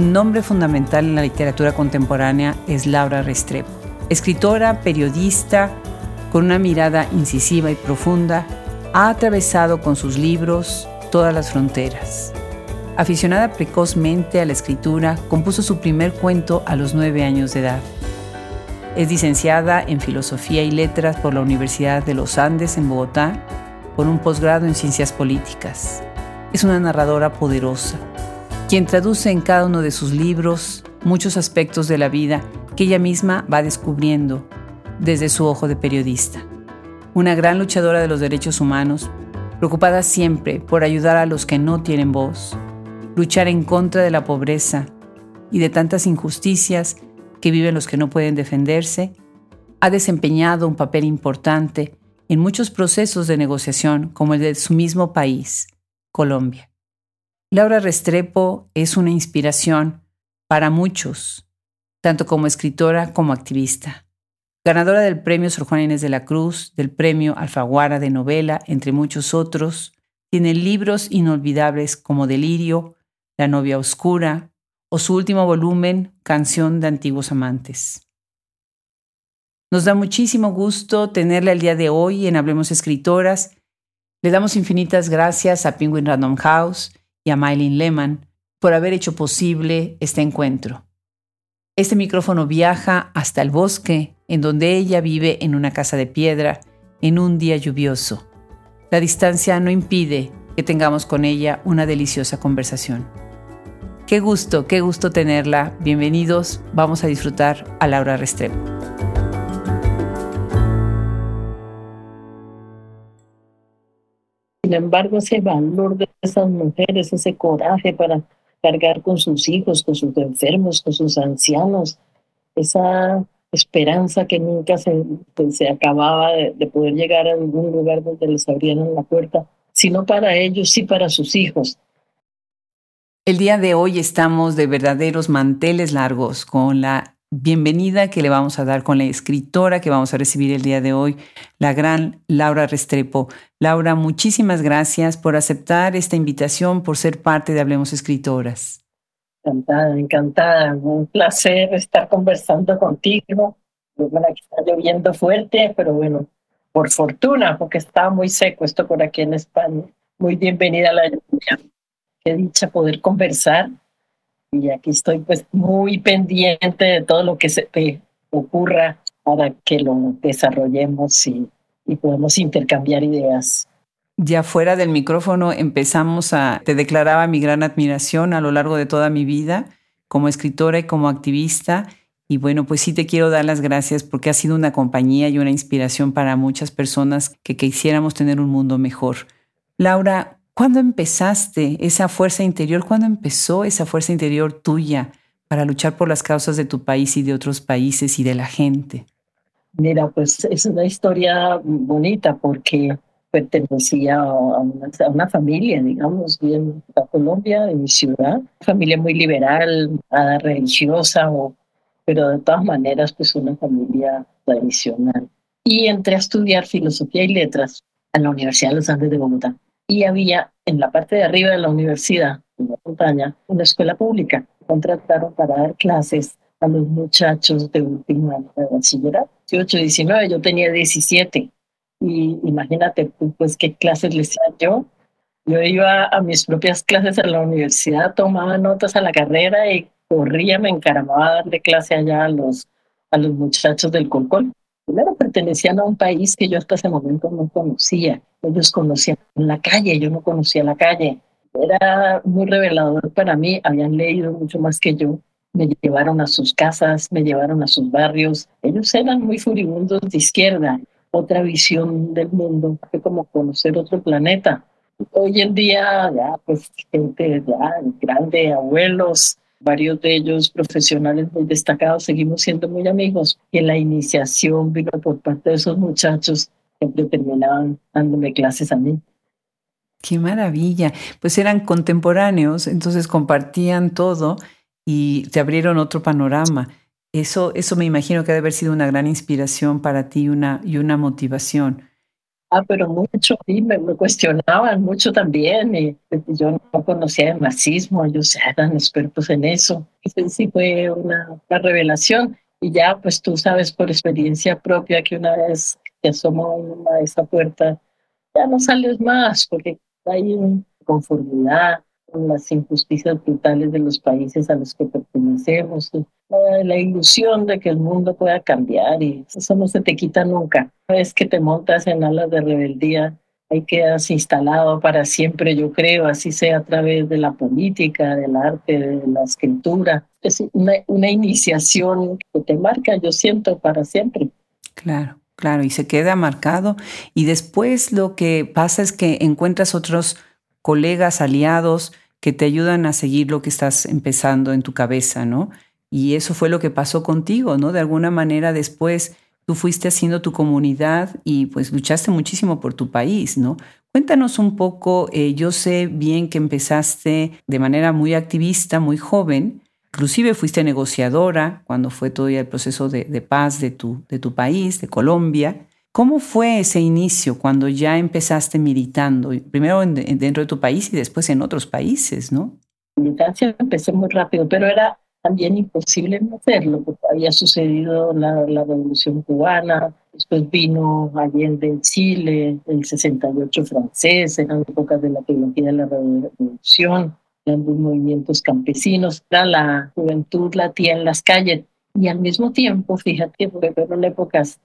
Un nombre fundamental en la literatura contemporánea es Laura Restrepo. Escritora, periodista, con una mirada incisiva y profunda, ha atravesado con sus libros todas las fronteras. Aficionada precozmente a la escritura, compuso su primer cuento a los nueve años de edad. Es licenciada en Filosofía y Letras por la Universidad de los Andes en Bogotá, con un posgrado en Ciencias Políticas. Es una narradora poderosa, quien traduce en cada uno de sus libros muchos aspectos de la vida que ella misma va descubriendo desde su ojo de periodista. Una gran luchadora de los derechos humanos, preocupada siempre por ayudar a los que no tienen voz, luchar en contra de la pobreza y de tantas injusticias que viven los que no pueden defenderse, ha desempeñado un papel importante en muchos procesos de negociación como el de su mismo país, Colombia. Laura Restrepo es una inspiración para muchos, tanto como escritora como activista. Ganadora del Premio Sor Juana Inés de la Cruz, del Premio Alfaguara de Novela, entre muchos otros, tiene libros inolvidables como Delirio, La novia oscura o su último volumen, Canción de antiguos amantes. Nos da muchísimo gusto tenerla el día de hoy en Hablemos Escritoras. Le damos infinitas gracias a Penguin Random House y a Mylene Lehman por haber hecho posible este encuentro. Este micrófono viaja hasta el bosque, en donde ella vive en una casa de piedra, en un día lluvioso. La distancia no impide que tengamos con ella una deliciosa conversación. Qué gusto, qué gusto tenerla. Bienvenidos. Vamos a disfrutar a Laura Restrepo. Sin embargo, ese valor de esas mujeres, ese coraje para cargar con sus hijos, con sus enfermos, con sus ancianos, esa esperanza que nunca se, pues, se acababa de, de, poder llegar a algún lugar donde les abrieran la puerta, sino para ellos, sí para sus hijos. El día de hoy estamos de verdaderos manteles largos con la bienvenida que le vamos a dar con la escritora que vamos a recibir el día de hoy, la gran Laura Restrepo. Laura, muchísimas gracias por aceptar esta invitación, por ser parte de Hablemos Escritoras. Encantada, encantada. Un placer estar conversando contigo. Bueno, aquí está lloviendo fuerte, pero bueno, por fortuna, porque estaba muy seco esto por aquí en España. Muy bienvenida a la lluvia. Qué dicha poder conversar y aquí estoy pues muy pendiente de todo lo que se te ocurra para que lo desarrollemos y, y podamos intercambiar ideas. Ya fuera del micrófono empezamos a, te declaraba mi gran admiración a lo largo de toda mi vida como escritora y como activista. Y bueno, pues sí te quiero dar las gracias porque ha sido una compañía y una inspiración para muchas personas que quisiéramos tener un mundo mejor. Laura, ¿Cuándo empezaste esa fuerza interior? ¿Cuándo empezó esa fuerza interior tuya para luchar por las causas de tu país y de otros países y de la gente? Mira, pues es una historia bonita porque pertenecía a una, a una familia, digamos, bien a Colombia, en mi ciudad, familia muy liberal, nada religiosa, o, pero de todas maneras, pues una familia tradicional. Y entré a estudiar filosofía y letras en la Universidad de los Andes de Bogotá y había en la parte de arriba de la universidad, en la montaña, una escuela pública. Contrataron para dar clases a los muchachos de último año de bachillerato, 18, 19, yo tenía 17. Y imagínate pues qué clases les hacía yo. Yo iba a mis propias clases en la universidad, tomaba notas a la carrera y corría, me encaramaba a darle clase allá a los, a los muchachos del Colcol primero pertenecían a un país que yo hasta ese momento no conocía. Ellos conocían la calle, yo no conocía la calle. Era muy revelador para mí, habían leído mucho más que yo. Me llevaron a sus casas, me llevaron a sus barrios. Ellos eran muy furibundos de izquierda, otra visión del mundo, fue como conocer otro planeta. Hoy en día, ya, pues, gente ya grande, abuelos, varios de ellos profesionales muy destacados, seguimos siendo muy amigos. Y la iniciación vino por parte de esos muchachos, que terminaban dándome clases a mí. Qué maravilla. Pues eran contemporáneos, entonces compartían todo y te abrieron otro panorama. Eso, eso me imagino que debe haber sido una gran inspiración para ti una, y una motivación. Ah, pero mucho, sí, me, cuestionaban mucho también. Y, yo no conocía el marxismo, ellos eran expertos en eso. Y sí fue una, revelación. Y ya, pues tú sabes por experiencia propia que una vez que asomó a esa puerta, ya no sales más, porque hay conformidad con las injusticias brutales de los países a los que pertenecemos la ilusión de que el mundo pueda cambiar y eso no se te quita nunca. Una vez que te montas en alas de rebeldía, ahí quedas instalado para siempre, yo creo, así sea a través de la política, del arte, de la escritura. Es una, una iniciación que te marca, yo siento, para siempre. Claro. Claro, y se queda marcado. Y después lo que pasa es que encuentras otros colegas, aliados, que te ayudan a seguir lo que estás empezando en tu cabeza, ¿no? Y eso fue lo que pasó contigo, ¿no? De alguna manera después tú fuiste haciendo tu comunidad y pues luchaste muchísimo por tu país, ¿no? Cuéntanos un poco, eh, yo sé bien que empezaste de manera muy activista, muy joven, inclusive fuiste negociadora cuando fue todo el proceso de, paz de tu, de tu país, de Colombia. ¿Cómo fue ese inicio cuando ya empezaste militando, primero dentro de tu país y después en otros países, no? Militancia empecé muy rápido, pero era también imposible no hacerlo, porque había sucedido la, la Revolución Cubana, después vino Allende en Chile, el 68 francés, eran épocas de la teología de la Revolución, eran los movimientos campesinos, era la juventud latía en las calles, y al mismo tiempo, fíjate, porque fueron épocas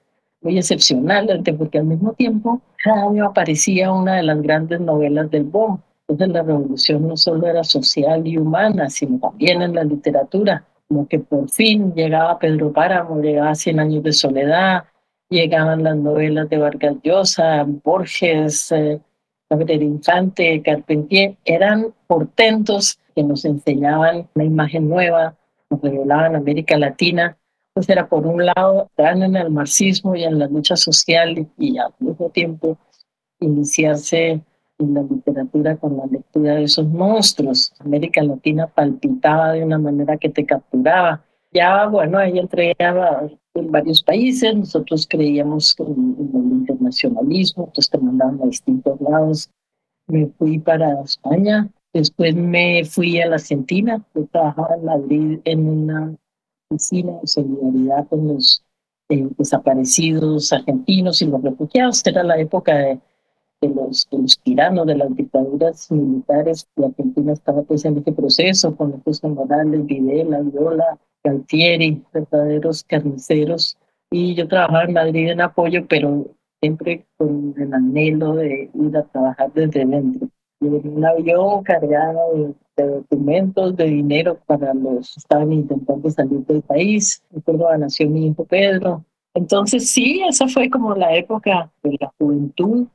muy excepcionales, porque al mismo tiempo cada año aparecía una de las grandes novelas del BOM, entonces la revolución no solo era social y humana, sino también en la literatura, como que por fin llegaba Pedro Páramo, llegaba Cien años de soledad, llegaban las novelas de Vargas Llosa, Borges, eh, Infante, Carpentier, eran portentos que nos enseñaban una imagen nueva, nos revelaban América Latina. Pues era por un lado, dan en el marxismo y en la lucha social y al mismo tiempo iniciarse en la literatura con la lectura de esos monstruos. América Latina palpitaba de una manera que te capturaba. Ya, bueno, ella entregaba en varios países, nosotros creíamos en, el internacionalismo, entonces te mandaban a distintos lados. Me fui para España, después me fui a la Argentina, yo trabajaba en Madrid en una oficina de solidaridad con los eh, desaparecidos argentinos y los refugiados. Era la época de los, tiranos, de las dictaduras militares. Y Argentina estaba pues en este proceso con los Morales, Videla, Viola, Galtieri, verdaderos carniceros. Y yo trabajaba en Madrid en apoyo, pero siempre con el anhelo de ir a trabajar desde dentro. Un avión cargado de, documentos, de dinero para los que estaban intentando salir del país. Recuerdo nació mi hijo Pedro. Entonces sí, esa fue como la época de la juventud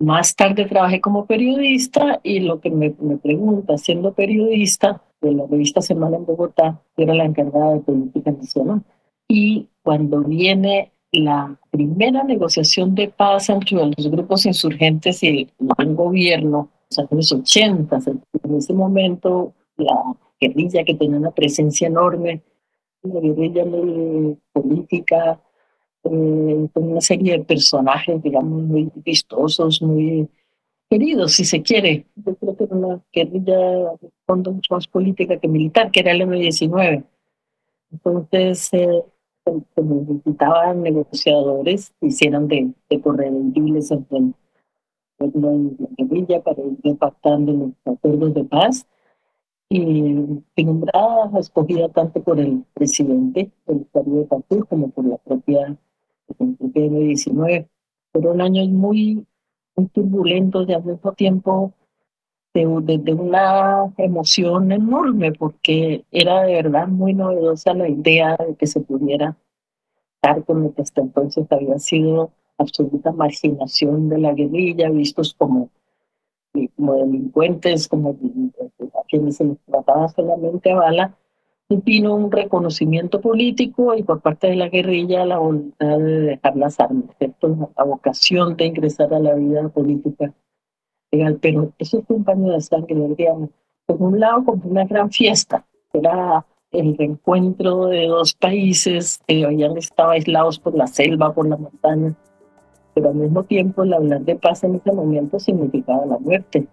más tarde trabajé como periodista y lo que me, me pregunta, siendo periodista de la revista Semana en Bogotá, era la encargada de política nacional. Y cuando viene la primera negociación de paz entre los grupos insurgentes y el, gobierno, en los años 80, en ese momento la guerrilla que tenía una presencia enorme, la guerrilla política, con una serie de personajes, digamos, muy vistosos, muy queridos, si se quiere. Yo creo que era una guerrilla de fondo mucho más política que militar, que era el M-19. Entonces, eh, se necesitaban negociadores que hicieran de, de corredores entre la guerrilla para ir pactando los acuerdos de paz. Y nombrada, escogida tanto por el presidente, el de Partido, como por la propia el 19 fueron años muy, muy turbulentos y al mismo tiempo de, de, una emoción enorme porque era de verdad muy novedosa la idea de que se pudiera estar con lo que hasta entonces había sido absoluta marginación de la guerrilla, vistos como, como delincuentes, como a quienes se les trataba solamente a bala, vino un reconocimiento político y por parte de la guerrilla la voluntad de dejar las armas, la vocación de ingresar a la vida política legal. Pero eso fue un paño de sangre. Por un lado, como una gran fiesta, era el reencuentro de dos países que habían estado aislados por la selva, por la montaña, pero al mismo tiempo el hablar de paz en ese momento significaba la muerte.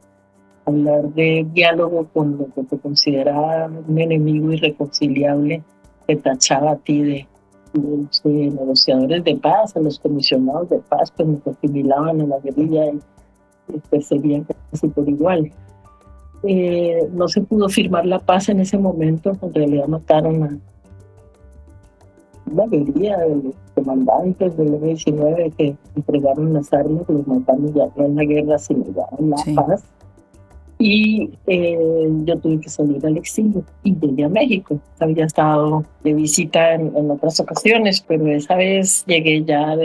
Hablar de diálogo con lo que te consideraba un enemigo irreconciliable te tachaba a ti de, los negociadores de paz, a los comisionados de paz, pues nos asimilaban en la guerrilla y, y perseguían casi por igual. Eh, no se pudo firmar la paz en ese momento, en realidad mataron a la mayoría de los comandantes del M-19 que entregaron las armas, los mataron ya en la guerra, se negaron la paz. Y eh, yo tuve que salir al exilio y llegué a México. Había estado de visita en, en otras ocasiones, pero esa vez llegué ya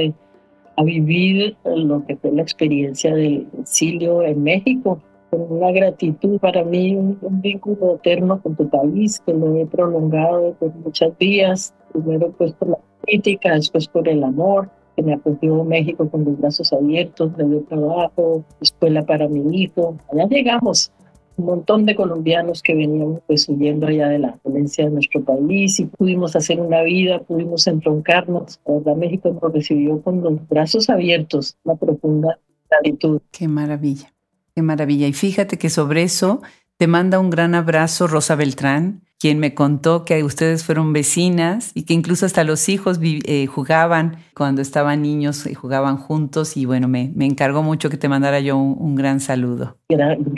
a vivir lo que fue la experiencia del exilio en México con una gratitud para mí, un, vínculo eterno con tu país que lo he prolongado por muchas días, primero pues por la política, después por el amor, que me acogió México con los brazos abiertos, me dio trabajo, escuela para mi hijo. Allá llegamos, un montón de colombianos que venían pues huyendo allá de la violencia de nuestro país y pudimos hacer una vida, pudimos entroncarnos. La verdad, México nos recibió con los brazos abiertos, una profunda gratitud. Qué maravilla. Qué maravilla. Y fíjate que sobre eso te manda un gran abrazo Rosa Beltrán, quien me contó que ustedes fueron vecinas y que incluso hasta los hijos eh, jugaban cuando estaban niños, y jugaban juntos y bueno, me, encargó mucho que te mandara yo un, gran saludo.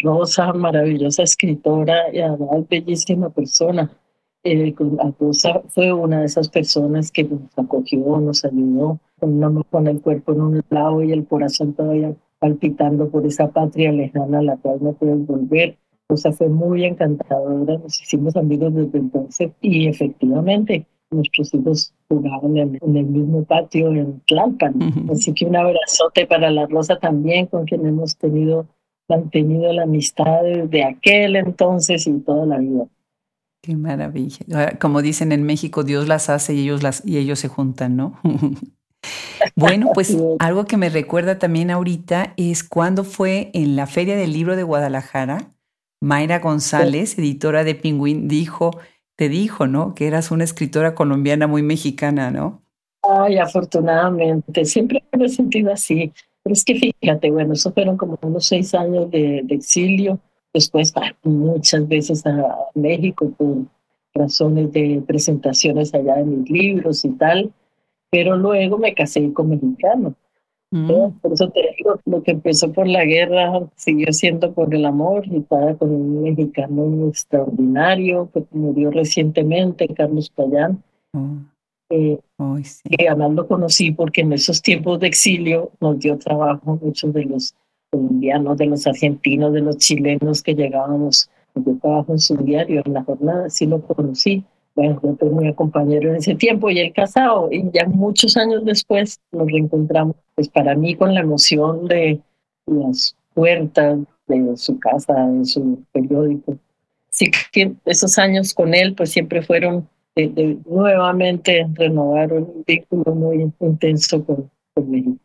Rosa, maravillosa escritora y además bellísima persona. Eh, Rosa fue una de esas personas que nos acogió, nos ayudó con, con el cuerpo en un lado y el corazón todavía palpitando por esa patria lejana a la cual no pueden volver. O sea, fue muy encantadora, nos hicimos amigos desde entonces y efectivamente nuestros hijos jugaban en, el mismo patio en Tlalpan. Así que un abrazote para la Rosa también, con quien hemos tenido, mantenido la amistad desde aquel entonces y toda la vida. Qué maravilla. Como dicen en México, Dios las hace y ellos, las, y ellos se juntan, ¿no? Bueno, pues algo que me recuerda también ahorita es cuando fue en la Feria del Libro de Guadalajara, Mayra González, editora de Pingüín, dijo, te dijo, ¿no? Que eras una escritora colombiana muy mexicana, ¿no? Ay, afortunadamente, siempre me he sentido así. Pero es que fíjate, bueno, eso fueron como unos seis años de, exilio, después muchas veces a México por razones de presentaciones allá de mis libros y tal pero luego me casé con mexicano. Mm. Por eso te digo, lo que empezó por la guerra siguió siendo por el amor y estaba con un mexicano extraordinario que murió recientemente, Carlos Payán. Oh. Eh, que además lo conocí porque en esos tiempos de exilio nos dio trabajo muchos de los colombianos, de los argentinos, de los chilenos que llegábamos, yo trabajo en su diario en la jornada, sí lo conocí bueno, yo fui muy compañero en ese tiempo y él casado, y ya muchos años después nos reencontramos, pues para mí con la emoción de las puertas de su casa, de su periódico. Sí que esos años con él pues siempre fueron de, nuevamente renovar un vínculo muy intenso con, con México.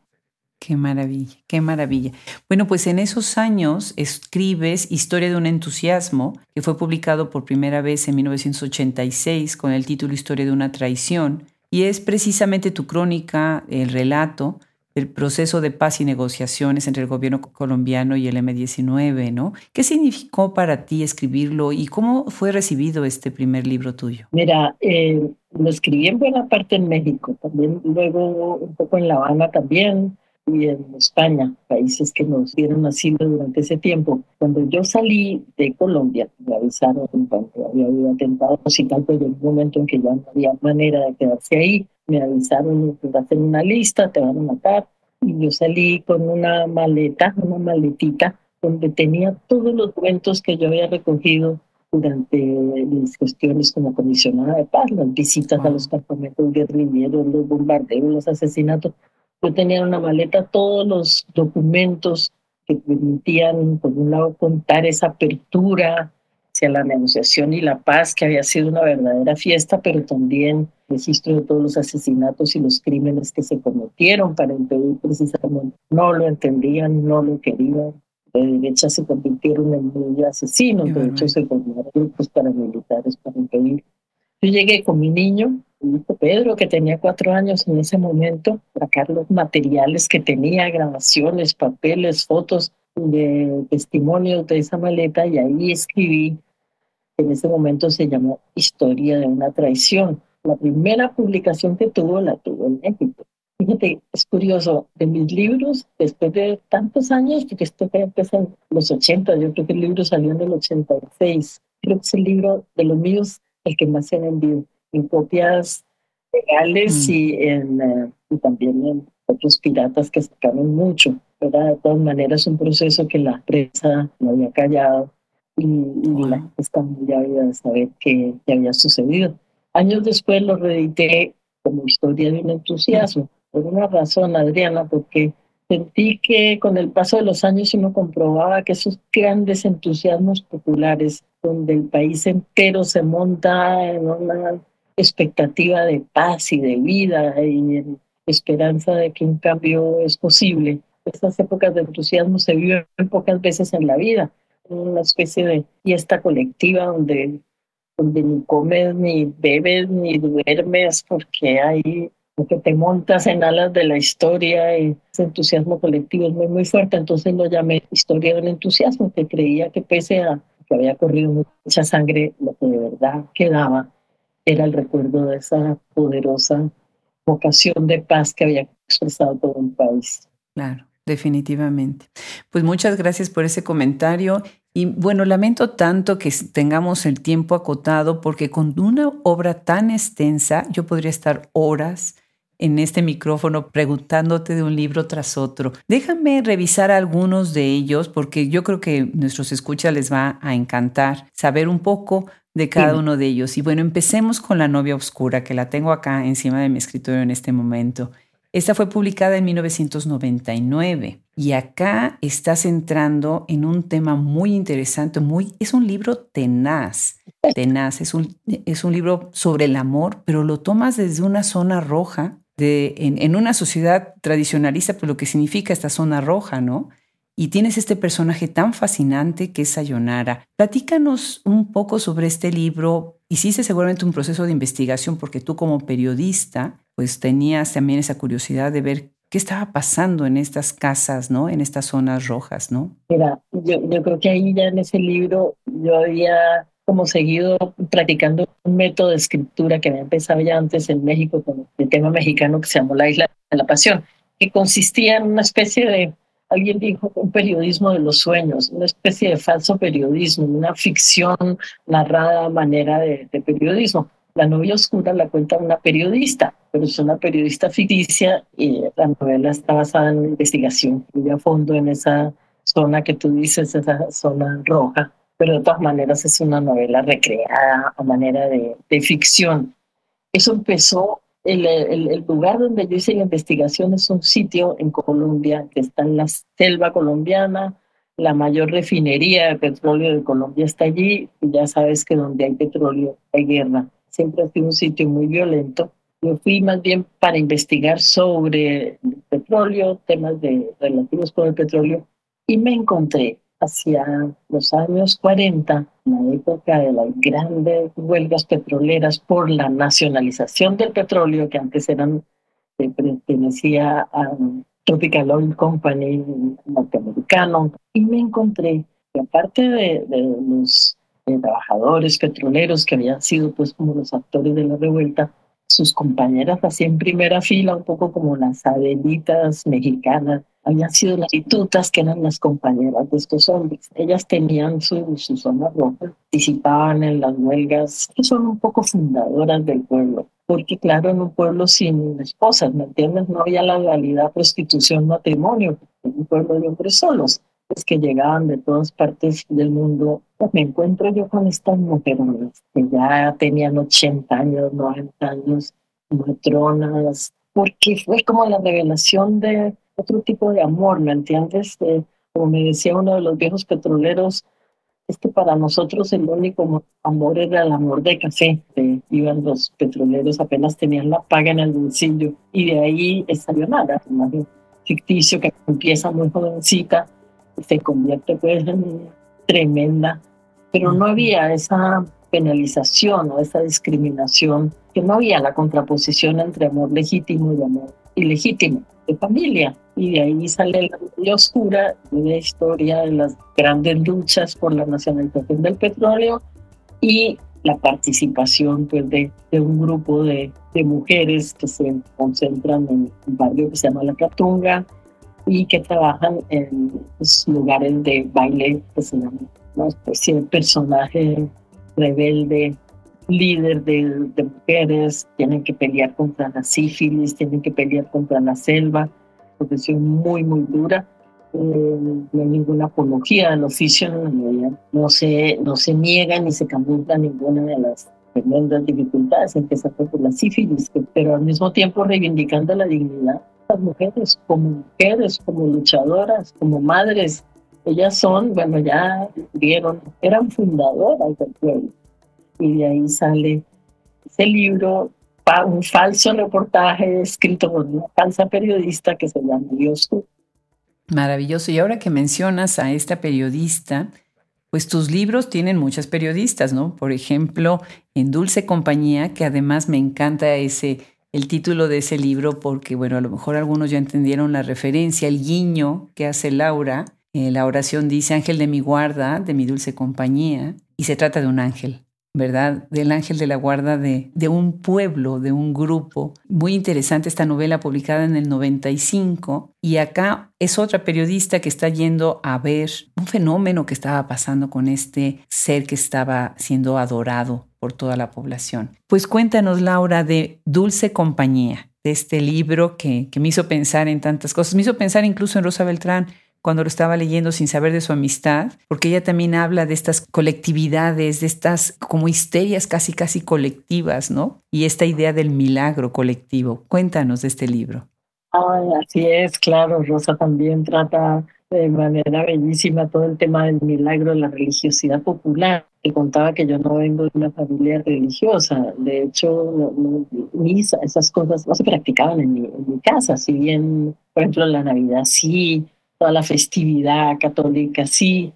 Qué maravilla, qué maravilla. Bueno, pues en esos años escribes Historia de un entusiasmo, que fue publicado por primera vez en 1986 con el título Historia de una traición, y es precisamente tu crónica, el relato del proceso de paz y negociaciones entre el gobierno colombiano y el M-19, ¿no? ¿Qué significó para ti escribirlo y cómo fue recibido este primer libro tuyo? Mira, eh, lo escribí en buena parte en México, también luego un poco en La Habana también, y en España, países que nos dieron asilo durante ese tiempo. Cuando yo salí de Colombia, me avisaron cuando había habido atentados y tal, pero en un momento en que ya no había manera de quedarse ahí, me avisaron, vas a hacer una lista, te van a matar. Y yo salí con una maleta, una maletita, donde tenía todos los documentos que yo había recogido durante mis gestiones como comisionada de paz, las visitas a los campamentos guerrilleros, los bombardeos, los asesinatos, yo tenía en una maleta todos los documentos que permitían, por un lado, contar esa apertura hacia la negociación y la paz, que había sido una verdadera fiesta, pero también registro de todos los asesinatos y los crímenes que se cometieron para impedir precisamente. No lo entendían, no lo querían. De derecha se convirtieron en asesinos, de hecho se formaron grupos paramilitares para impedir. Yo llegué con mi niño Pedro, que tenía cuatro años en ese momento, sacar los materiales que tenía, grabaciones, papeles, fotos de testimonios de esa maleta y ahí escribí, en ese momento se llamó Historia de una traición. La primera publicación que tuvo la tuvo en México. Fíjate, es curioso, de mis libros, después de tantos años, porque esto empezó en los 80, yo creo que el libro salió en el 86, creo que es el libro de los míos el que más se vendido, en copias legales mm. y, en, eh, y también en otros piratas que sacaron mucho. Pero de todas maneras, es un proceso que la prensa no había callado y, la gente está muy ávida de saber qué, qué había sucedido. Años después lo reedité como historia de un entusiasmo, por una razón, Adriana, porque sentí que con el paso de los años uno comprobaba que esos grandes entusiasmos populares, donde el país entero se monta en una expectativa de paz y de vida y esperanza de que un cambio es posible. Estas épocas de entusiasmo se viven pocas veces en la vida, una especie de fiesta colectiva donde, donde ni comes, ni bebes, ni duermes, porque hay que te montas en alas de la historia y ese entusiasmo colectivo es muy, muy fuerte. Entonces lo llamé historia del entusiasmo, que creía que pese a que había corrido mucha sangre, lo que de verdad quedaba era el recuerdo de esa poderosa vocación de paz que había expresado todo el país. Claro, definitivamente. Pues muchas gracias por ese comentario. Y bueno, lamento tanto que tengamos el tiempo acotado porque con una obra tan extensa yo podría estar horas en este micrófono preguntándote de un libro tras otro. Déjame revisar algunos de ellos porque yo creo que nuestros escuchas les va a encantar saber un poco de cada uno de ellos. Y bueno, empecemos con La novia oscura, que la tengo acá encima de mi escritorio en este momento. Esta fue publicada en 1999 y acá estás entrando en un tema muy interesante, muy, es un libro tenaz, tenaz, es un, es un libro sobre el amor, pero lo tomas desde una zona roja de, en, una sociedad tradicionalista, pues lo que significa esta zona roja, ¿no? Y tienes este personaje tan fascinante que es Sayonara. Platícanos un poco sobre este libro. Hiciste seguramente un proceso de investigación porque tú como periodista, pues tenías también esa curiosidad de ver qué estaba pasando en estas casas, ¿no? En estas zonas rojas, ¿no? Mira, yo, yo creo que ahí ya en ese libro yo había como seguido practicando un método de escritura que había empezado ya antes en México con el tema mexicano que se llamó La Isla de la Pasión, que consistía en una especie de, alguien dijo, un periodismo de los sueños, una especie de falso periodismo, una ficción narrada a manera de, de periodismo. La novia oscura la cuenta una periodista, pero es una periodista ficticia y la novela está basada en investigación muy a fondo en esa zona que tú dices, esa zona roja pero de todas maneras es una novela recreada a manera de, ficción. Eso empezó, el, el, lugar donde yo hice la investigación es un sitio en Colombia que está en la selva colombiana, la mayor refinería de petróleo de Colombia está allí y ya sabes que donde hay petróleo hay guerra. Siempre ha sido un sitio muy violento. Yo fui más bien para investigar sobre petróleo, temas de, relativos con el petróleo, y me encontré hacia los años 40, la época de las grandes huelgas petroleras por la nacionalización del petróleo, que antes eran, eh, pertenecía a Tropical Oil Company norteamericano, y me encontré que aparte de, los trabajadores petroleros que habían sido pues como los actores de la revuelta, sus compañeras así en primera fila, un poco como las adelitas mexicanas, habían sido las institutas que eran las compañeras de estos hombres. Ellas tenían su, su zona roja, participaban en las huelgas, que son un poco fundadoras del pueblo. Porque claro, en un pueblo sin esposas, ¿me entiendes? No había la realidad prostitución, matrimonio, un pueblo de hombres solos, es que llegaban de todas partes del mundo. Pues me encuentro yo con estas mujeres que ya tenían 80 años, 90 años, matronas, porque fue como la revelación de otro tipo de amor, ¿me entiendes? Eh, como me decía uno de los viejos petroleros, es que para nosotros el único amor era el amor de café. iban los petroleros, apenas tenían la paga en el bolsillo y de ahí salió nada. Un ficticio que empieza muy jovencita se convierte pues en tremenda. Pero no había esa penalización o esa discriminación que no había la contraposición entre amor legítimo y amor ilegítimo de familia. Y de ahí sale la vida oscura, una historia de las grandes luchas por la nacionalización del petróleo y la participación pues, de, de un grupo de, de, mujeres que se concentran en un barrio que se llama La Catunga y que trabajan en los lugares de baile que se llama una especie de personaje rebelde, líder de, de, mujeres, tienen que pelear contra la sífilis, tienen que pelear contra la selva, profesión muy, muy dura. Eh, no hay ninguna apología al oficio, no, no, se, no se niega ni se camufla ninguna de las tremendas dificultades se por la sífilis, pero al mismo tiempo reivindicando la dignidad las mujeres como mujeres, como luchadoras, como madres. Ellas son, bueno, ya vieron, eran fundadoras del pueblo y de ahí sale ese libro, un falso reportaje escrito por una falsa periodista que se llama Dios. Maravilloso. Y ahora que mencionas a esta periodista, pues tus libros tienen muchas periodistas, ¿no? Por ejemplo, en Dulce Compañía, que además me encanta ese el título de ese libro porque, bueno, a lo mejor algunos ya entendieron la referencia, el guiño que hace Laura. Eh, la oración dice, ángel de mi guarda, de mi dulce compañía, y se trata de un ángel. ¿Verdad? Del ángel de la guarda de, de, un pueblo, de un grupo. Muy interesante esta novela publicada en el 95 y acá es otra periodista que está yendo a ver un fenómeno que estaba pasando con este ser que estaba siendo adorado por toda la población. Pues cuéntanos, Laura, de Dulce Compañía, de este libro que, que me hizo pensar en tantas cosas, me hizo pensar incluso en Rosa Beltrán cuando lo estaba leyendo sin saber de su amistad, porque ella también habla de estas colectividades, de estas como histerias casi casi colectivas, ¿no? Y esta idea del milagro colectivo. Cuéntanos de este libro. Ay, así es, claro, Rosa también trata de manera bellísima todo el tema del milagro de la religiosidad popular. Te contaba que yo no vengo de una familia religiosa, de hecho, misa, esas cosas no se practicaban en mi, en mi casa, si bien, por ejemplo, la Navidad sí, toda la festividad católica, sí.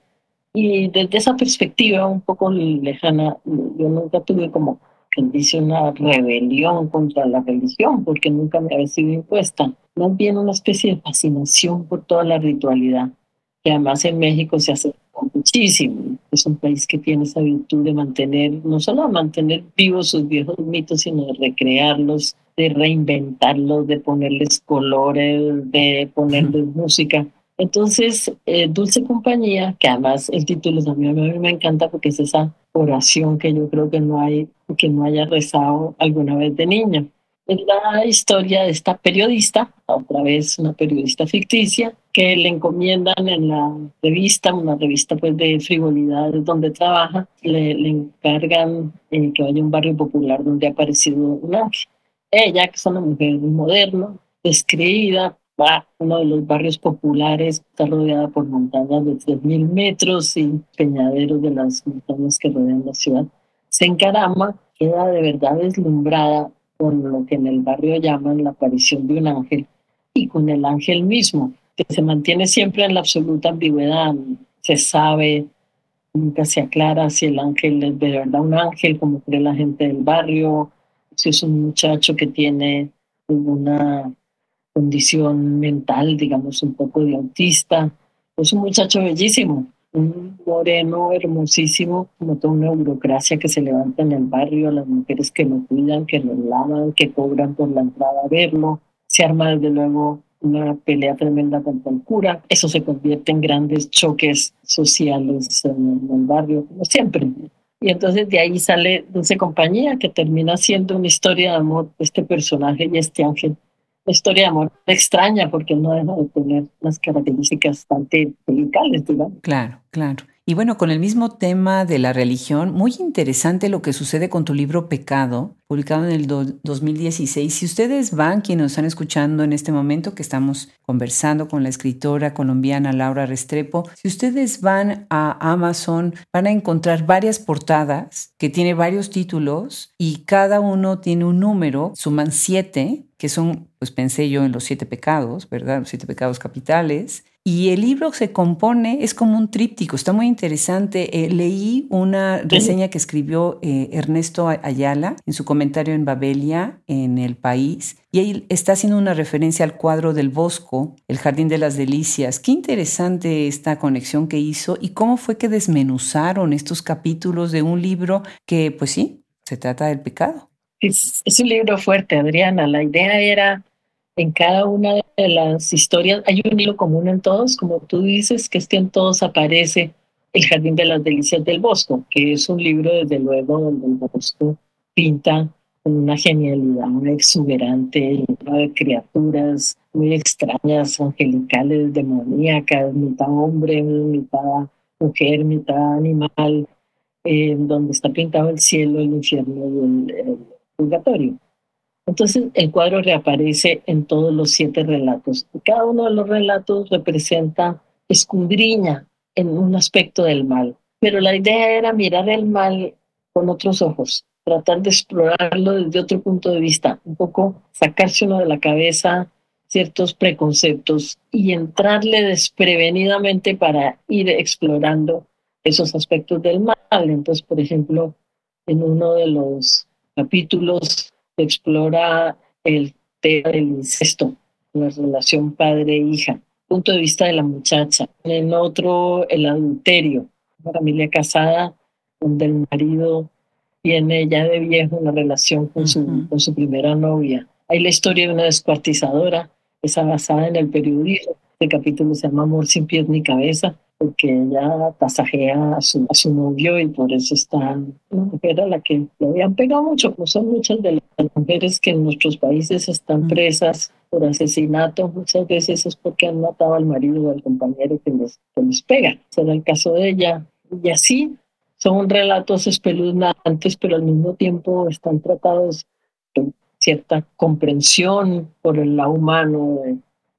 Y desde esa perspectiva un poco lejana, yo nunca tuve como que dice una rebelión contra la religión, porque nunca me había sido impuesta. Más bien una especie de fascinación por toda la ritualidad, que además en México se hace muchísimo. Es un país que tiene esa virtud de mantener, no solo mantener vivos sus viejos mitos, sino de recrearlos, de reinventarlos, de ponerles colores, de ponerles música. Entonces, eh, Dulce Compañía, que además el título también a mí me encanta porque es esa oración que yo creo que no hay, que no haya rezado alguna vez de niña. Es la historia de esta periodista, otra vez una periodista ficticia, que le encomiendan en la revista, una revista pues de frivolidad donde trabaja, le, le encargan eh, que vaya a un barrio popular donde ha aparecido un ángel. Ella, que es una mujer moderna, descreída, uno de los barrios populares, está rodeada por montañas de 3.000 metros y peñaderos de las montañas que rodean la ciudad. Se encarama, queda de verdad deslumbrada con lo que en el barrio llaman la aparición de un ángel y con el ángel mismo, que se mantiene siempre en la absoluta ambigüedad. Se sabe, nunca se aclara si el ángel es de verdad un ángel, como cree la gente del barrio, si es un muchacho que tiene una condición mental, digamos, un poco de autista. Es un muchacho bellísimo, un moreno hermosísimo, como toda una burocracia que se levanta en el barrio, las mujeres que lo cuidan, que lo lavan, que cobran por la entrada a verlo. Se arma desde luego una pelea tremenda contra el cura. Eso se convierte en grandes choques sociales en el barrio, como siempre. Y entonces de ahí sale Dulce Compañía, que termina siendo una historia de amor este personaje y este ángel historia de amor extraña porque no deja de tener las características bastante delicales, digamos. Claro, claro. Y bueno, con el mismo tema de la religión, muy interesante lo que sucede con tu libro Pecado, publicado en el 2016. Si ustedes van, quienes nos están escuchando en este momento que estamos conversando con la escritora colombiana Laura Restrepo, si ustedes van a Amazon, van a encontrar varias portadas que tiene varios títulos y cada uno tiene un número, suman siete, que son, pues pensé yo en los siete pecados, ¿verdad? Los siete pecados capitales. Y el libro se compone, es como un tríptico, está muy interesante. Eh, leí una reseña que escribió eh, Ernesto Ayala en su comentario en Babelia, en El País, y ahí está haciendo una referencia al cuadro del Bosco, El Jardín de las Delicias. Qué interesante esta conexión que hizo y cómo fue que desmenuzaron estos capítulos de un libro que, pues sí, se trata del pecado. Es, es un libro fuerte, Adriana. La idea era en cada una de las historias hay un hilo común en todos, como tú dices, que es que en todos aparece El Jardín de las Delicias del Bosco, que es un libro, desde luego, donde el Bosco pinta con una genialidad exuberante, de criaturas muy extrañas, angelicales, demoníacas, mitad hombre, mitad mujer, mitad animal, donde está pintado el cielo, el infierno y el purgatorio. Entonces el cuadro reaparece en todos los siete relatos. Cada uno de los relatos representa, escudriña en un aspecto del mal. Pero la idea era mirar el mal con otros ojos, tratar de explorarlo desde otro punto de vista, un poco sacarse uno de la cabeza ciertos preconceptos y entrarle desprevenidamente para ir explorando esos aspectos del mal. Entonces, por ejemplo, en uno de los capítulos explora el tema del incesto, la relación padre-hija, punto de vista de la muchacha. En otro, el adulterio, una familia casada donde el marido tiene ya de viejo una relación con su, con su primera novia. Hay la historia de una descuartizadora, esa basada en el periodismo. Este capítulo se llama Amor sin pies ni cabeza porque ella pasajea a su, a su novio y por eso está una mujer a la que le habían pegado mucho, como son muchas de las mujeres que en nuestros países están presas por asesinato, muchas veces es porque han matado al marido o al compañero que les, que les pega. Será el caso de ella. Y así son relatos espeluznantes, pero al mismo tiempo están tratados con cierta comprensión por el lado humano de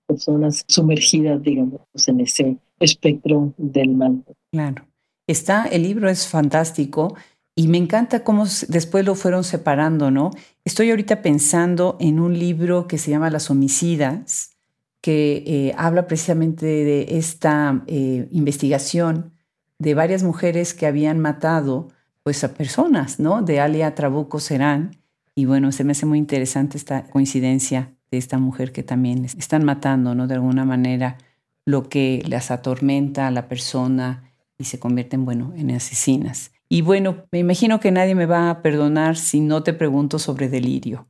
personas sumergidas, digamos, en ese espectro del mal. Claro. Está, el libro es fantástico y me encanta cómo después lo fueron separando, ¿no? Estoy ahorita pensando en un libro que se llama Las homicidas, que eh, habla precisamente de esta eh, investigación de varias mujeres que habían matado pues a personas, ¿no? De Alia Trabuco Serán. Y bueno, se me hace muy interesante esta coincidencia de esta mujer que también están matando, ¿no? De alguna manera lo que las atormenta a la persona y se convierten, bueno, en asesinas. Y bueno, me imagino que nadie me va a perdonar si no te pregunto sobre delirio.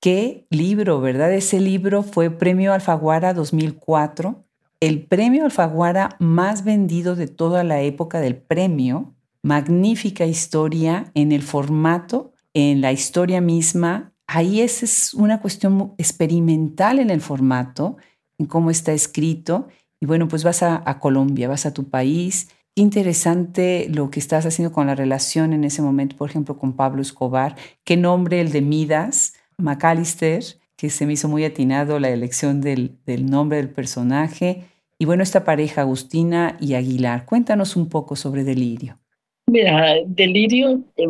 ¿Qué libro, verdad? Ese libro fue Premio Alfaguara 2004, el premio Alfaguara más vendido de toda la época del premio. Magnífica historia en el formato, en la historia misma. Ahí es una cuestión experimental en el formato, en cómo está escrito y bueno, pues vas a, Colombia, vas a tu país. interesante lo que estás haciendo con la relación en ese momento, por ejemplo, con Pablo Escobar. ¿Qué nombre el de Midas? McAllister, que se me hizo muy atinado la elección del, del nombre del personaje. Y bueno, esta pareja, Agustina y Aguilar. Cuéntanos un poco sobre Delirio. Mira, Delirio eh,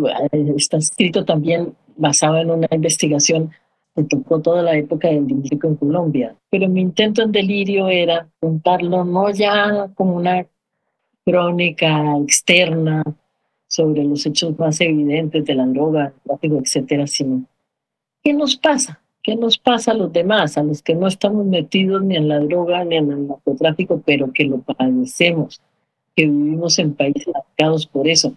está escrito también basado en una investigación me tocó toda la época del delirio en Colombia. Pero mi intento en delirio era contarlo no ya como una crónica externa sobre los hechos más evidentes de la droga, tráfico, etcétera, sino qué nos pasa, qué nos pasa a los demás, a los que no estamos metidos ni en la droga ni en el narcotráfico, pero que lo padecemos, que vivimos en países marcados por eso.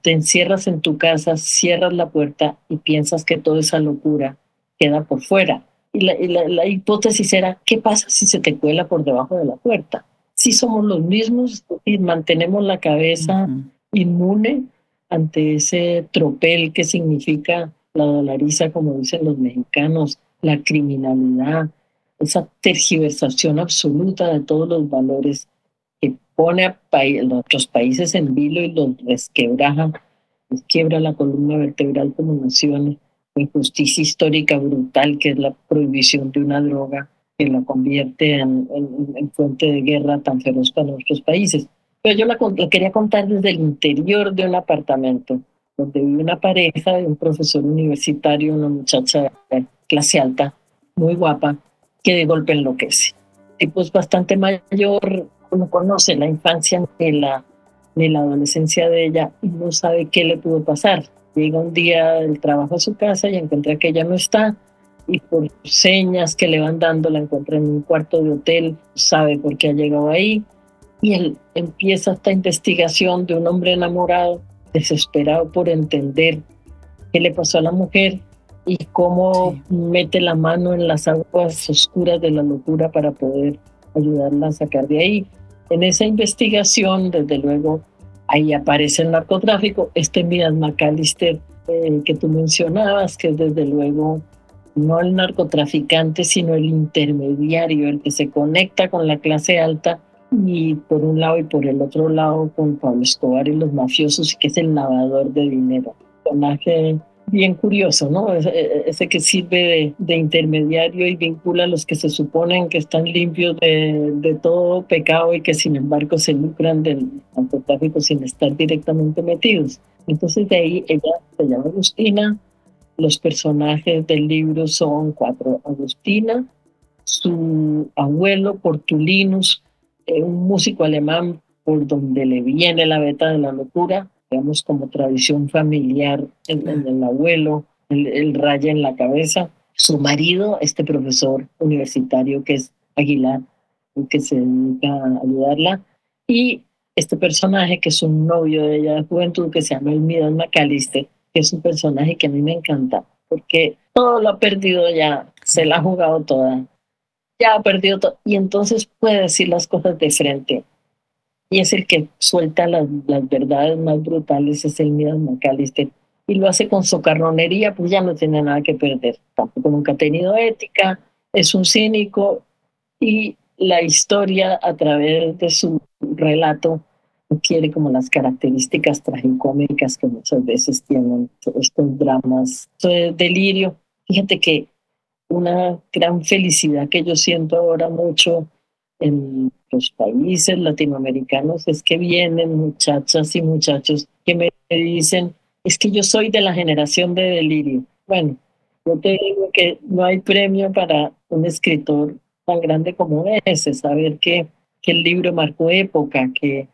Te encierras en tu casa, cierras la puerta y piensas que toda esa locura queda por fuera. Y la, hipótesis era, ¿qué pasa si se te cuela por debajo de la puerta? Si somos los mismos y mantenemos la cabeza inmune ante ese tropel que significa la dolariza, como dicen los mexicanos, la criminalidad, esa tergiversación absoluta de todos los valores que pone a nuestros países en vilo y los resquebraja, les quiebra la columna vertebral como naciones injusticia histórica brutal que es la prohibición de una droga que la convierte en, fuente de guerra tan feroz para nuestros países. Pero yo la, quería contar desde el interior de un apartamento, donde vive una pareja de un profesor universitario, una muchacha de clase alta, muy guapa, que de golpe enloquece. tipo es bastante mayor, uno conoce la infancia de la, de la adolescencia de ella y no sabe qué le pudo pasar. Llega un día del trabajo a su casa y encuentra que ella no está y por señas que le van dando la encuentra en un cuarto de hotel, sabe por qué ha llegado ahí y él empieza esta investigación de un hombre enamorado, desesperado por entender qué le pasó a la mujer y cómo mete la mano en las aguas oscuras de la locura para poder ayudarla a sacar de ahí. En esa investigación, desde luego, ahí aparece el narcotráfico, este Midas McAllister eh, que tú mencionabas, que es desde luego no el narcotraficante, sino el intermediario, el que se conecta con la clase alta y por un lado y por el otro lado con Pablo Escobar y los mafiosos, que es el lavador de dinero. Personaje bien curioso, ¿no? Ese, que sirve de, intermediario y vincula a los que se suponen que están limpios de, de todo pecado y que sin embargo se lucran del narcotráfico sin estar directamente metidos. Entonces de ahí ella se llama Agustina, los personajes del libro son cuatro. Agustina, su abuelo Portulinus, eh, un músico alemán por donde le viene la beta de la locura, digamos como tradición familiar en, el abuelo, el, raya en la cabeza. Su marido, este profesor universitario que es Aguilar, que se dedica a ayudarla. Y este personaje que es un novio de ella de juventud que se llama Elmidas McAllister, que es un personaje que a mí me encanta, porque todo lo ha perdido ya, se la ha jugado toda, ya ha perdido todo, y entonces puede decir las cosas de frente. Y es el que suelta las, las verdades más brutales, es el Midas McAllister. Y lo hace con socarronería, pues ya no tiene nada que perder. Tampoco nunca ha tenido ética, es un cínico y la historia a través de su relato quiere como las características tragicómicas que muchas veces tienen estos dramas. de delirio. Fíjate que una gran felicidad que yo siento ahora mucho en los países latinoamericanos es que vienen muchachas y muchachos que me dicen, es que yo soy de la generación de delirio. Bueno, yo te digo que no hay premio para un escritor tan grande como ese, saber que, que el libro marcó época, que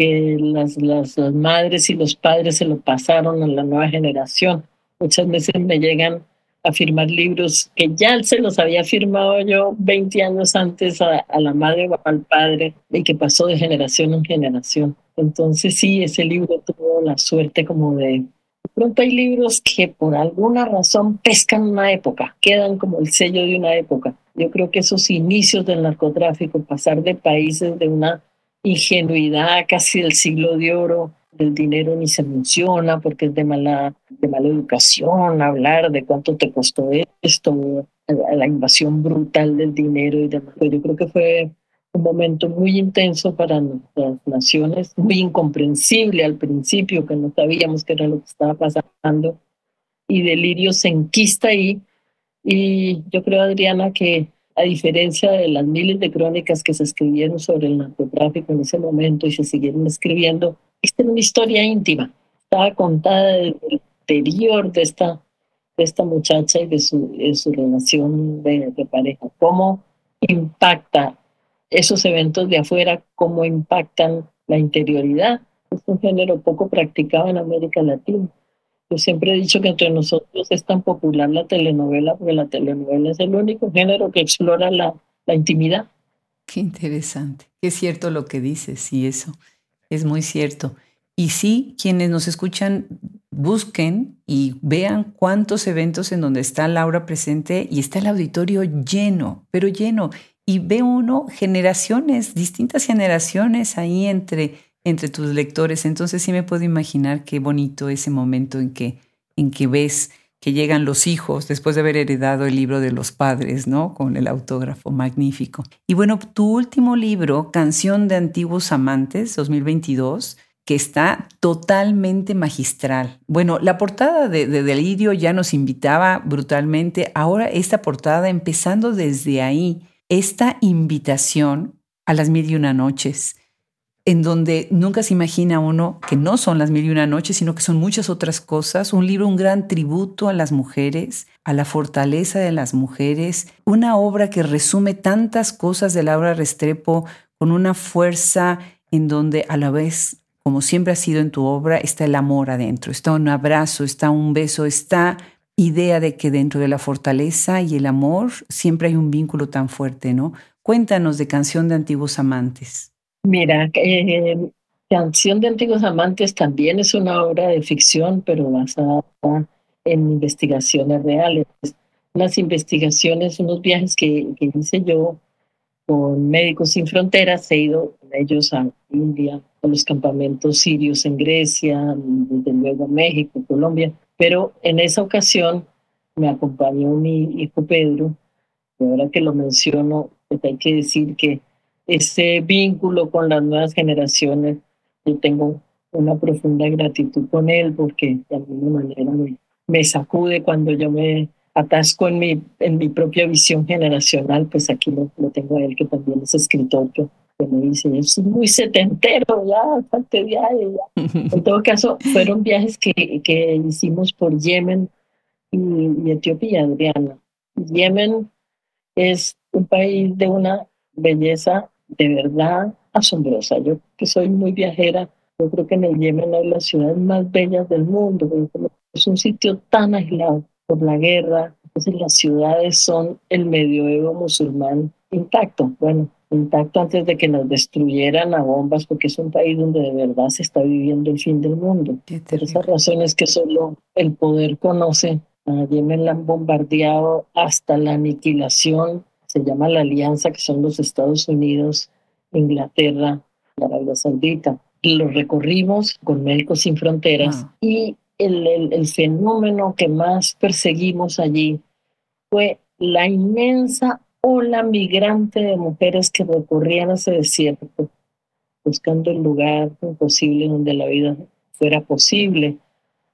que las, las, las, madres y los padres se lo pasaron a la nueva generación. Muchas veces me llegan a firmar libros que ya se los había firmado yo 20 años antes a, a la madre o al padre y que pasó de generación en generación. Entonces sí, ese libro tuvo la suerte como de... De pronto hay libros que por alguna razón pescan una época, quedan como el sello de una época. Yo creo que esos inicios del narcotráfico, pasar de países de una ingenuidad casi del siglo de oro. El dinero ni se menciona porque es de mala, de mala educación hablar de cuánto te costó esto, la invasión brutal del dinero y demás. Yo creo que fue un momento muy intenso para nuestras naciones, muy incomprensible al principio, que no sabíamos qué era lo que estaba pasando, y Delirio se enquista ahí. Y yo creo, Adriana, que a diferencia de las miles de crónicas que se escribieron sobre el narcotráfico en ese momento y se siguieron escribiendo, esta era una historia íntima, estaba contada desde el interior de esta, de esta muchacha y de su, su relación de, de pareja, cómo impacta esos eventos de afuera, cómo impactan la interioridad. Es un género poco practicado en América Latina. Yo siempre he dicho que entre nosotros es tan popular la telenovela porque la telenovela es el único género que explora la, la intimidad. Qué interesante. Es cierto lo que dices y eso es muy cierto. Y sí, quienes nos escuchan, busquen y vean cuántos eventos en donde está Laura presente y está el auditorio lleno, pero lleno. Y ve uno generaciones, distintas generaciones ahí entre entre tus lectores. Entonces sí me puedo imaginar qué bonito ese momento en que, en que ves que llegan los hijos después de haber heredado el libro de los padres, ¿no? Con el autógrafo magnífico. Y bueno, tu último libro, Canción de Antiguos Amantes, 2022, que está totalmente magistral. Bueno, la portada de, de, Delirio ya nos invitaba brutalmente. Ahora esta portada, empezando desde ahí, esta invitación a las mil y una noches, en donde nunca se imagina uno que no son las mil y una noches, sino que son muchas otras cosas. Un libro, un gran tributo a las mujeres, a la fortaleza de las mujeres. Una obra que resume tantas cosas de Laura Restrepo con una fuerza en donde a la vez, como siempre ha sido en tu obra, está el amor adentro, está un abrazo, está un beso, está idea de que dentro de la fortaleza y el amor siempre hay un vínculo tan fuerte, ¿no? Cuéntanos de Canción de Antiguos Amantes. Mira, eh, Canción de Antiguos Amantes también es una obra de ficción, pero basada en investigaciones reales. Las investigaciones, unos viajes que, que hice yo con Médicos Sin Fronteras, he ido con ellos a India, a los campamentos sirios en Grecia, desde luego a México, Colombia, pero en esa ocasión me acompañó mi hijo Pedro, y ahora que lo menciono, pues hay que decir que ese vínculo con las nuevas generaciones, yo tengo una profunda gratitud con él porque de alguna manera me, sacude cuando yo me atasco en mi, en mi propia visión generacional, pues aquí lo, tengo a él que también es escritor que, me dice, es muy setentero, ya, falta viaje. En todo caso, fueron viajes que, que hicimos por Yemen y, y Etiopía, Adriana. Yemen es un país de una belleza de verdad asombrosa. Yo que soy muy viajera, yo creo que en el Yemen hay las ciudades más bellas del mundo. Es un sitio tan aislado por la guerra. Entonces las ciudades son el medioevo musulmán intacto. Bueno, intacto antes de que nos destruyeran a bombas, porque es un país donde de verdad se está viviendo el fin del mundo. Por esas razones que solo el poder conoce. A Yemen la han bombardeado hasta la aniquilación se llama la alianza, que son los Estados Unidos, Inglaterra, Arabia Saudita. Lo recorrimos con Médicos Sin Fronteras ah. y el, el, fenómeno que más perseguimos allí fue la inmensa ola migrante de mujeres que recorrían ese desierto, buscando el lugar imposible donde la vida fuera posible.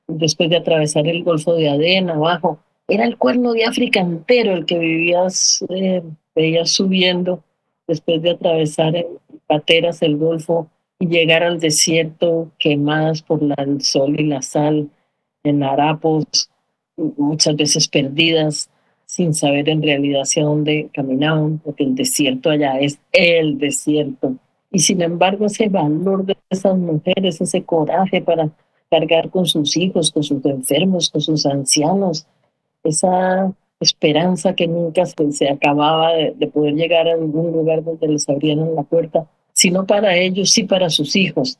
Después de atravesar el Golfo de Adén, abajo, era el cuerno de África entero el que vivías, eh, veías subiendo después de atravesar en pateras el Golfo y llegar al desierto quemadas por el sol y la sal, en harapos, muchas veces perdidas, sin saber en realidad hacia dónde caminaban, porque el desierto allá es el desierto. Y sin embargo, ese valor de esas mujeres, ese coraje para cargar con sus hijos, con sus enfermos, con sus ancianos, esa esperanza que nunca se, acababa de, poder llegar a algún lugar donde les abrieran la puerta, sino para ellos, sí para sus hijos.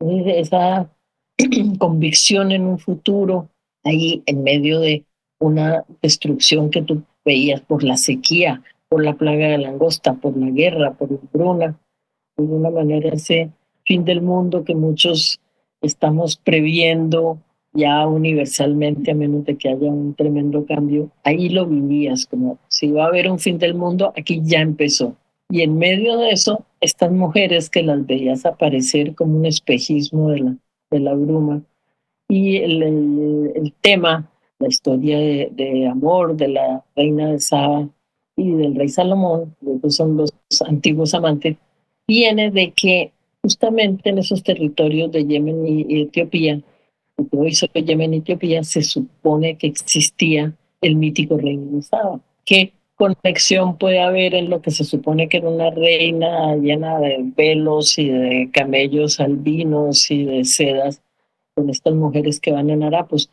Esa convicción en un futuro ahí en medio de una destrucción que tú veías por la sequía, por la plaga de langosta, por la guerra, por la bruna, de alguna manera ese fin del mundo que muchos estamos previendo ya universalmente, a menos de que haya un tremendo cambio, ahí lo vivías, como si iba a haber un fin del mundo, aquí ya empezó. Y en medio de eso, estas mujeres que las veías aparecer como un espejismo de la, de la bruma, y el, el, tema, la historia de, de, amor de la reina de Saba y del rey Salomón, que son los antiguos amantes, viene de que justamente en esos territorios de Yemen y Etiopía, hoy sobre Yemen y Etiopía, se supone que existía el mítico reino de Saba. ¿Qué conexión puede haber en lo que se supone que era una reina llena de velos y de camellos albinos y de sedas con estas mujeres que van en harapos?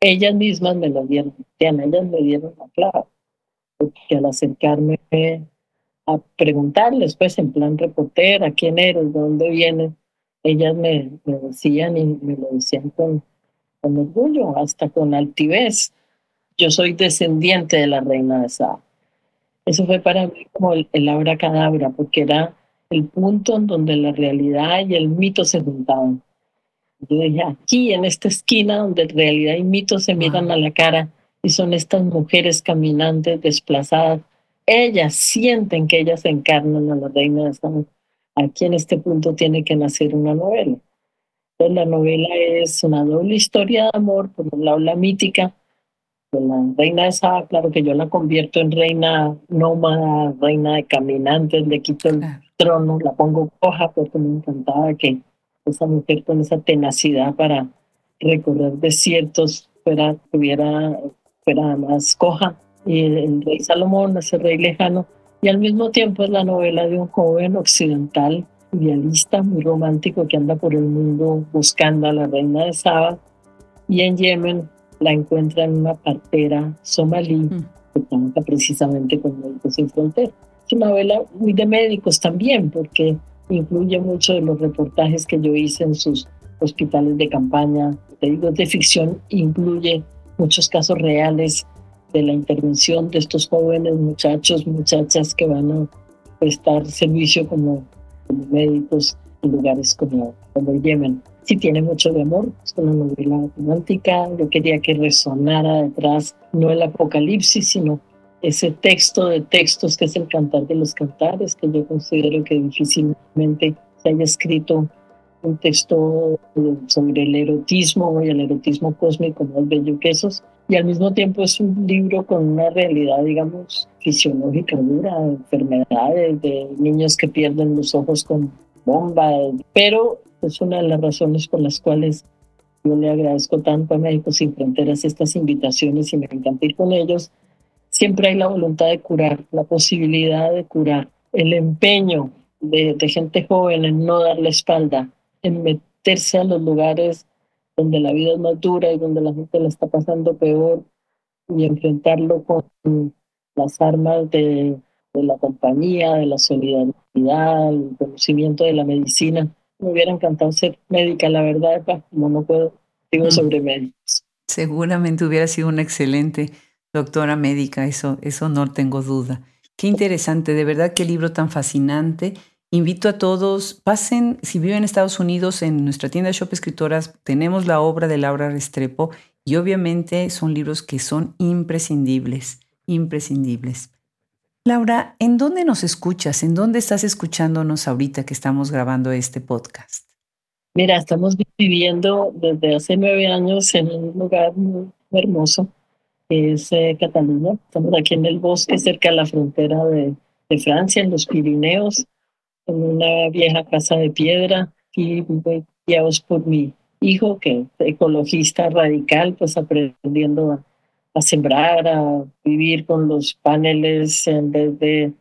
Ellas mismas me lo dieron, ellas me dieron la clave, porque al acercarme a preguntarles, pues en plan reportera, quién eres, de dónde vienes, ellas me, decían y me lo decían con, orgullo, hasta con altivez. Yo soy descendiente de la reina de Saba. Eso fue para mí como el, el abracadabra, porque era el punto en donde la realidad y el mito se juntaban. Yo dije, aquí en esta esquina donde realidad y mito se miran a la cara y son estas mujeres caminantes, desplazadas, ellas sienten que ellas encarnan a la reina de Saba aquí en este punto tiene que nacer una novela. Entonces, la novela es una doble historia de amor, por un lado la mítica, la reina de Saba, claro que yo la convierto en reina nómada, reina de caminantes, le quito el trono, la pongo coja porque me encantaba que esa mujer con esa tenacidad para recorrer desiertos fuera, tuviera, fuera más coja. Y el, rey Salomón, ese rey lejano, y al mismo tiempo es la novela de un joven occidental, idealista, muy romántico, que anda por el mundo buscando a la reina de Saba. Y en Yemen la encuentra en una partera somalí mm. que trabaja precisamente con Médicos Sin Fronteras. Es una novela muy de médicos también, porque incluye mucho de los reportajes que yo hice en sus hospitales de campaña. Te digo, de ficción, incluye muchos casos reales de la intervención de estos jóvenes muchachos, muchachas que van a prestar servicio como, médicos en lugares como, como el Yemen sí tiene mucho de amor, es una novela romántica, yo quería que resonara detrás no el apocalipsis, sino ese texto de textos que es el cantar de los cantares, que yo considero que difícilmente se haya escrito un texto sobre el erotismo y el erotismo cósmico más bello que esos. Y al mismo tiempo es un libro con una realidad, digamos, fisiológica dura, enfermedades, de niños que pierden los ojos con bombas, pero es una de las razones por las cuales yo le agradezco tanto a Médicos Sin Fronteras estas invitaciones y me encanta ir con ellos. Siempre hay la voluntad de curar, la posibilidad de curar, el empeño de, gente joven en no dar la espalda, en meterse a los lugares donde la vida es más dura y donde la gente la está pasando peor y enfrentarlo con las armas de, de la compañía, de la solidaridad, el conocimiento de la medicina me hubiera encantado ser médica, la verdad, como no puedo, digo mm. sobre médicos. Seguramente hubiera sido una excelente doctora médica, eso, eso no tengo duda. Qué interesante, de verdad, qué libro tan fascinante. Invito a todos, pasen, si viven en Estados Unidos, en nuestra tienda Shop Escritoras tenemos la obra de Laura Restrepo y obviamente son libros que son imprescindibles, imprescindibles. Laura, ¿en dónde nos escuchas? ¿En dónde estás escuchándonos ahorita que estamos grabando este podcast? Mira, estamos viviendo desde hace nueve años en un lugar muy hermoso, que es eh, Cataluña. Estamos aquí en el bosque, cerca de la frontera de, Francia, en los Pirineos, en una vieja casa de piedra y guiados por mi hijo, que es ecologista radical, pues aprendiendo a a sembrar, a vivir con los paneles en vez de,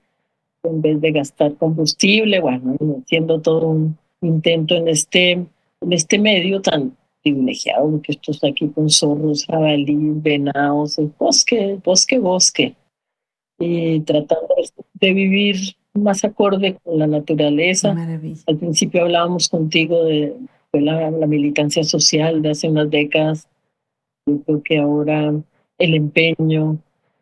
en vez de gastar combustible, bueno, haciendo todo un intento en este, en este medio tan privilegiado, que esto aquí con zorros, jabalíes, venados, bosque, bosque, bosque, y tratando de vivir más acorde con la naturaleza. Al principio hablábamos contigo de, de la, la militancia social de hace unas décadas. Yo creo que ahora el empeño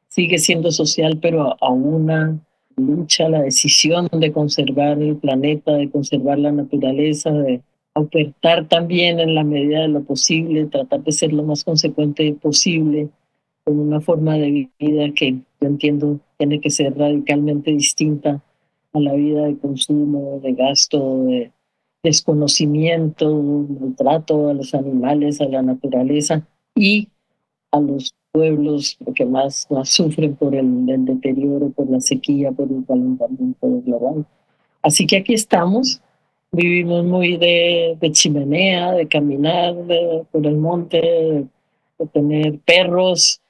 sigue siendo social, pero a una lucha, la decisión de conservar el planeta, de conservar la naturaleza, de ofertar también en la medida de lo posible, tratar de ser lo más consecuente posible, con una forma de vida que yo entiendo tiene que ser radicalmente distinta a la vida de consumo, de gasto, de desconocimiento, maltrato a los animales, a la naturaleza y a los pueblos que más, más sufren por el, deterioro, por la sequía, por el calentamiento global. Así que aquí estamos, vivimos muy de, de chimenea, de caminar por el monte, de, tener perros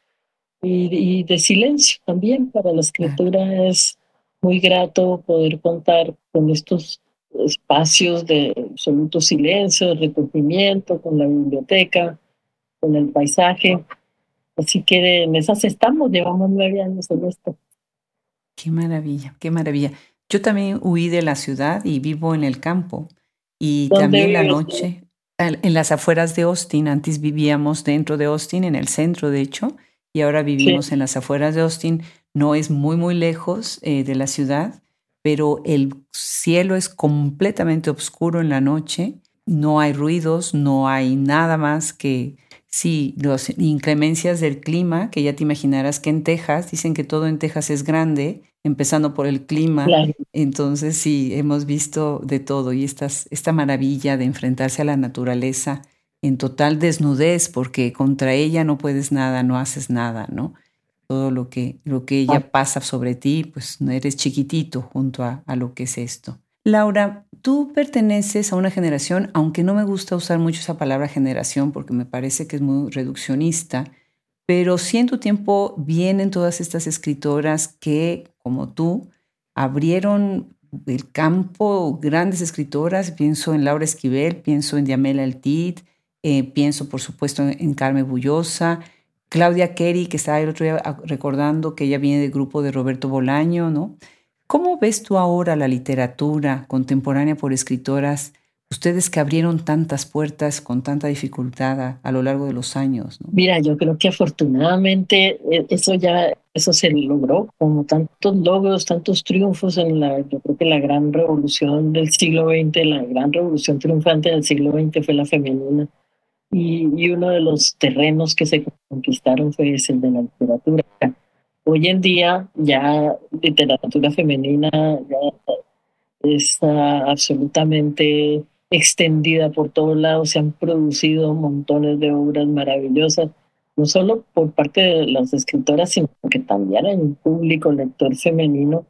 y, de silencio también. Para la escritura es muy grato poder contar con estos espacios de absoluto silencio, de recogimiento, con la biblioteca, con el paisaje. Así que en esas estamos, llevamos nueve años en esto. Qué maravilla, qué maravilla. Yo también huí de la ciudad y vivo en el campo. Y también la noche, en las afueras de Austin. Antes vivíamos dentro de Austin, en el centro de hecho, y ahora vivimos en las afueras de Austin. No es muy, muy lejos eh, de la ciudad, pero el cielo es completamente oscuro en la noche. No hay ruidos, no hay nada más que Sí, las inclemencias del clima, que ya te imaginarás que en Texas, dicen que todo en Texas es grande, empezando por el clima. Entonces sí, hemos visto de todo y esta maravilla de enfrentarse a la naturaleza en total desnudez, porque contra ella no puedes nada, no haces nada, ¿no? Todo lo que, lo que ella ah. pasa sobre ti, pues no eres chiquitito junto a, a lo que es esto. Laura, tú perteneces a una generación, aunque no me gusta usar mucho esa palabra generación porque me parece que es muy reduccionista, pero sí en tu tiempo vienen todas estas escritoras que, como tú, abrieron el campo, grandes escritoras, pienso en Laura Esquivel, pienso en Diamela Altit, eh, pienso por supuesto en Carmen Bullosa, Claudia Kerry, que estaba el otro día recordando que ella viene del grupo de Roberto Bolaño, ¿no? ¿Cómo ves tú ahora la literatura contemporánea por escritoras, ustedes que abrieron tantas puertas con tanta dificultad a, lo largo de los años? Mira, yo creo que afortunadamente eh, eso ya eso se logró, como tantos logros, tantos triunfos en la, yo creo que la gran revolución del siglo XX, la gran revolución triunfante del siglo XX fue la femenina. Y, uno de los terrenos que se conquistaron fue ese de la literatura Hoy en día ya literatura femenina ya está absolutamente extendida por todos lados, se han producido montones de obras maravillosas, no solo por parte de las escritoras, sino que también hay un público lector femenino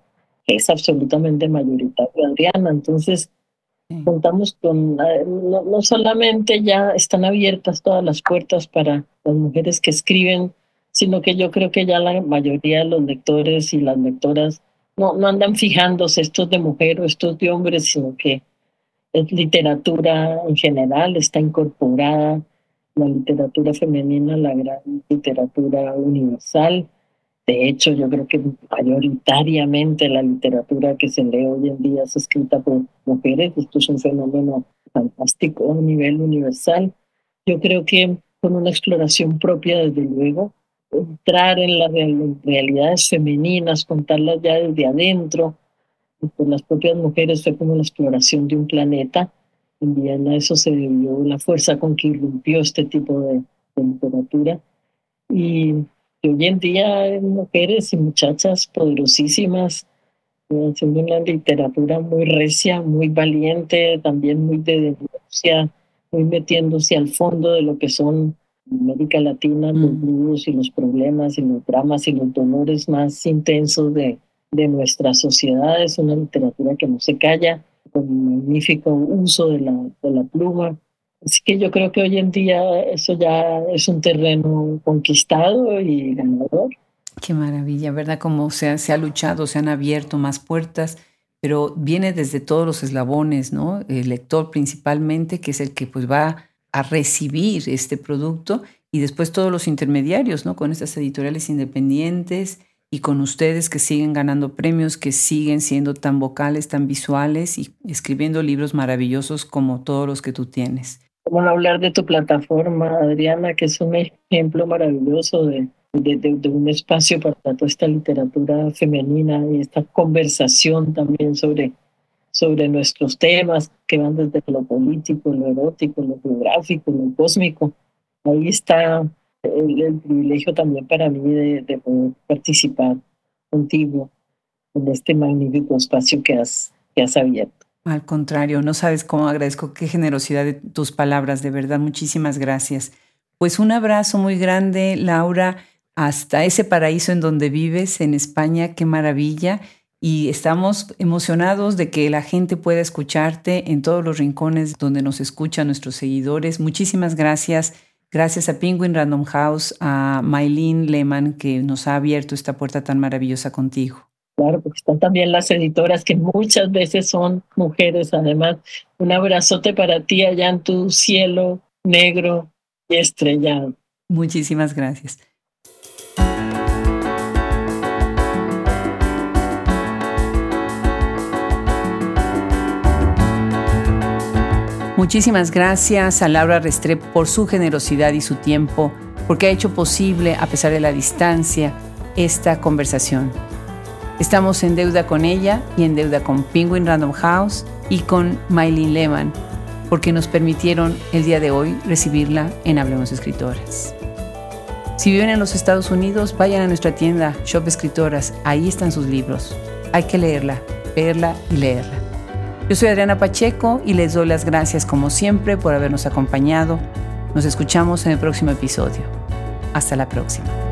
que es absolutamente mayoritario, Adriana. Entonces, contamos con, eh, no, no solamente ya están abiertas todas las puertas para las mujeres que escriben, sino que yo creo que ya la mayoría de los lectores y las lectoras no, no andan fijándose estos de mujer o estos de hombres, sino que es literatura en general, está incorporada la literatura femenina, la gran literatura universal. De hecho, yo creo que mayoritariamente la literatura que se lee hoy en día es escrita por mujeres. Esto es un fenómeno fantástico a nivel universal. Yo creo que con una exploración propia, desde luego, entrar en las realidades femeninas, contarlas ya desde adentro. por las propias mujeres fue como la exploración de un planeta. En a eso se debió la fuerza con que irrumpió este tipo de, literatura. Y, hoy en día hay mujeres y muchachas poderosísimas haciendo una literatura muy recia, muy valiente, también muy de denuncia, muy metiéndose al fondo de lo que son América Latina, los nudos y los problemas y los dramas y los dolores más intensos de, de nuestra sociedad. Es una literatura que no se calla, con un magnífico uso de la, de la pluma. Así que yo creo que hoy en día eso ya es un terreno conquistado y ganador. Qué maravilla, ¿verdad? Como se se ha luchado, se han abierto más puertas, pero viene desde todos los eslabones, ¿no? El lector principalmente, que es el que pues va a recibir este producto y después todos los intermediarios, ¿no? Con estas editoriales independientes y con ustedes que siguen ganando premios, que siguen siendo tan vocales, tan visuales y escribiendo libros maravillosos como todos los que tú tienes. Como hablar de tu plataforma, Adriana, que es un ejemplo maravilloso de, de, de, un espacio para toda esta literatura femenina y esta conversación también sobre sobre nuestros temas que van desde lo político, lo erótico, lo geográfico, lo cósmico. Ahí está el, privilegio también para mí de, poder participar contigo en este magnífico espacio que has, que has abierto. Al contrario, no sabes cómo agradezco qué generosidad de tus palabras, de verdad, muchísimas gracias. Pues un abrazo muy grande, Laura, hasta ese paraíso en donde vives, en España, qué maravilla y estamos emocionados de que la gente pueda escucharte en todos los rincones donde nos escuchan nuestros seguidores. Muchísimas gracias. Gracias a Penguin Random House, a Maylene Lehman, que nos ha abierto esta puerta tan maravillosa contigo. Claro, porque están también las editoras que muchas veces son mujeres. Además, un abrazote para ti allá en tu cielo negro y estrellado. Muchísimas gracias. Muchísimas gracias a Laura Restrepo por su generosidad y su tiempo, porque ha hecho posible, a pesar de la distancia, esta conversación. Estamos en deuda con ella y en deuda con Penguin Random House y con Mylene Lehman, porque nos permitieron el día de hoy recibirla en Hablemos Escritoras. Si viven en los Estados Unidos, vayan a nuestra tienda Shop Escritoras, ahí están sus libros. Hay que leerla, verla y leerla. Yo soy Adriana Pacheco y les doy las gracias como siempre por habernos acompañado. Nos escuchamos en el próximo episodio. Hasta la próxima.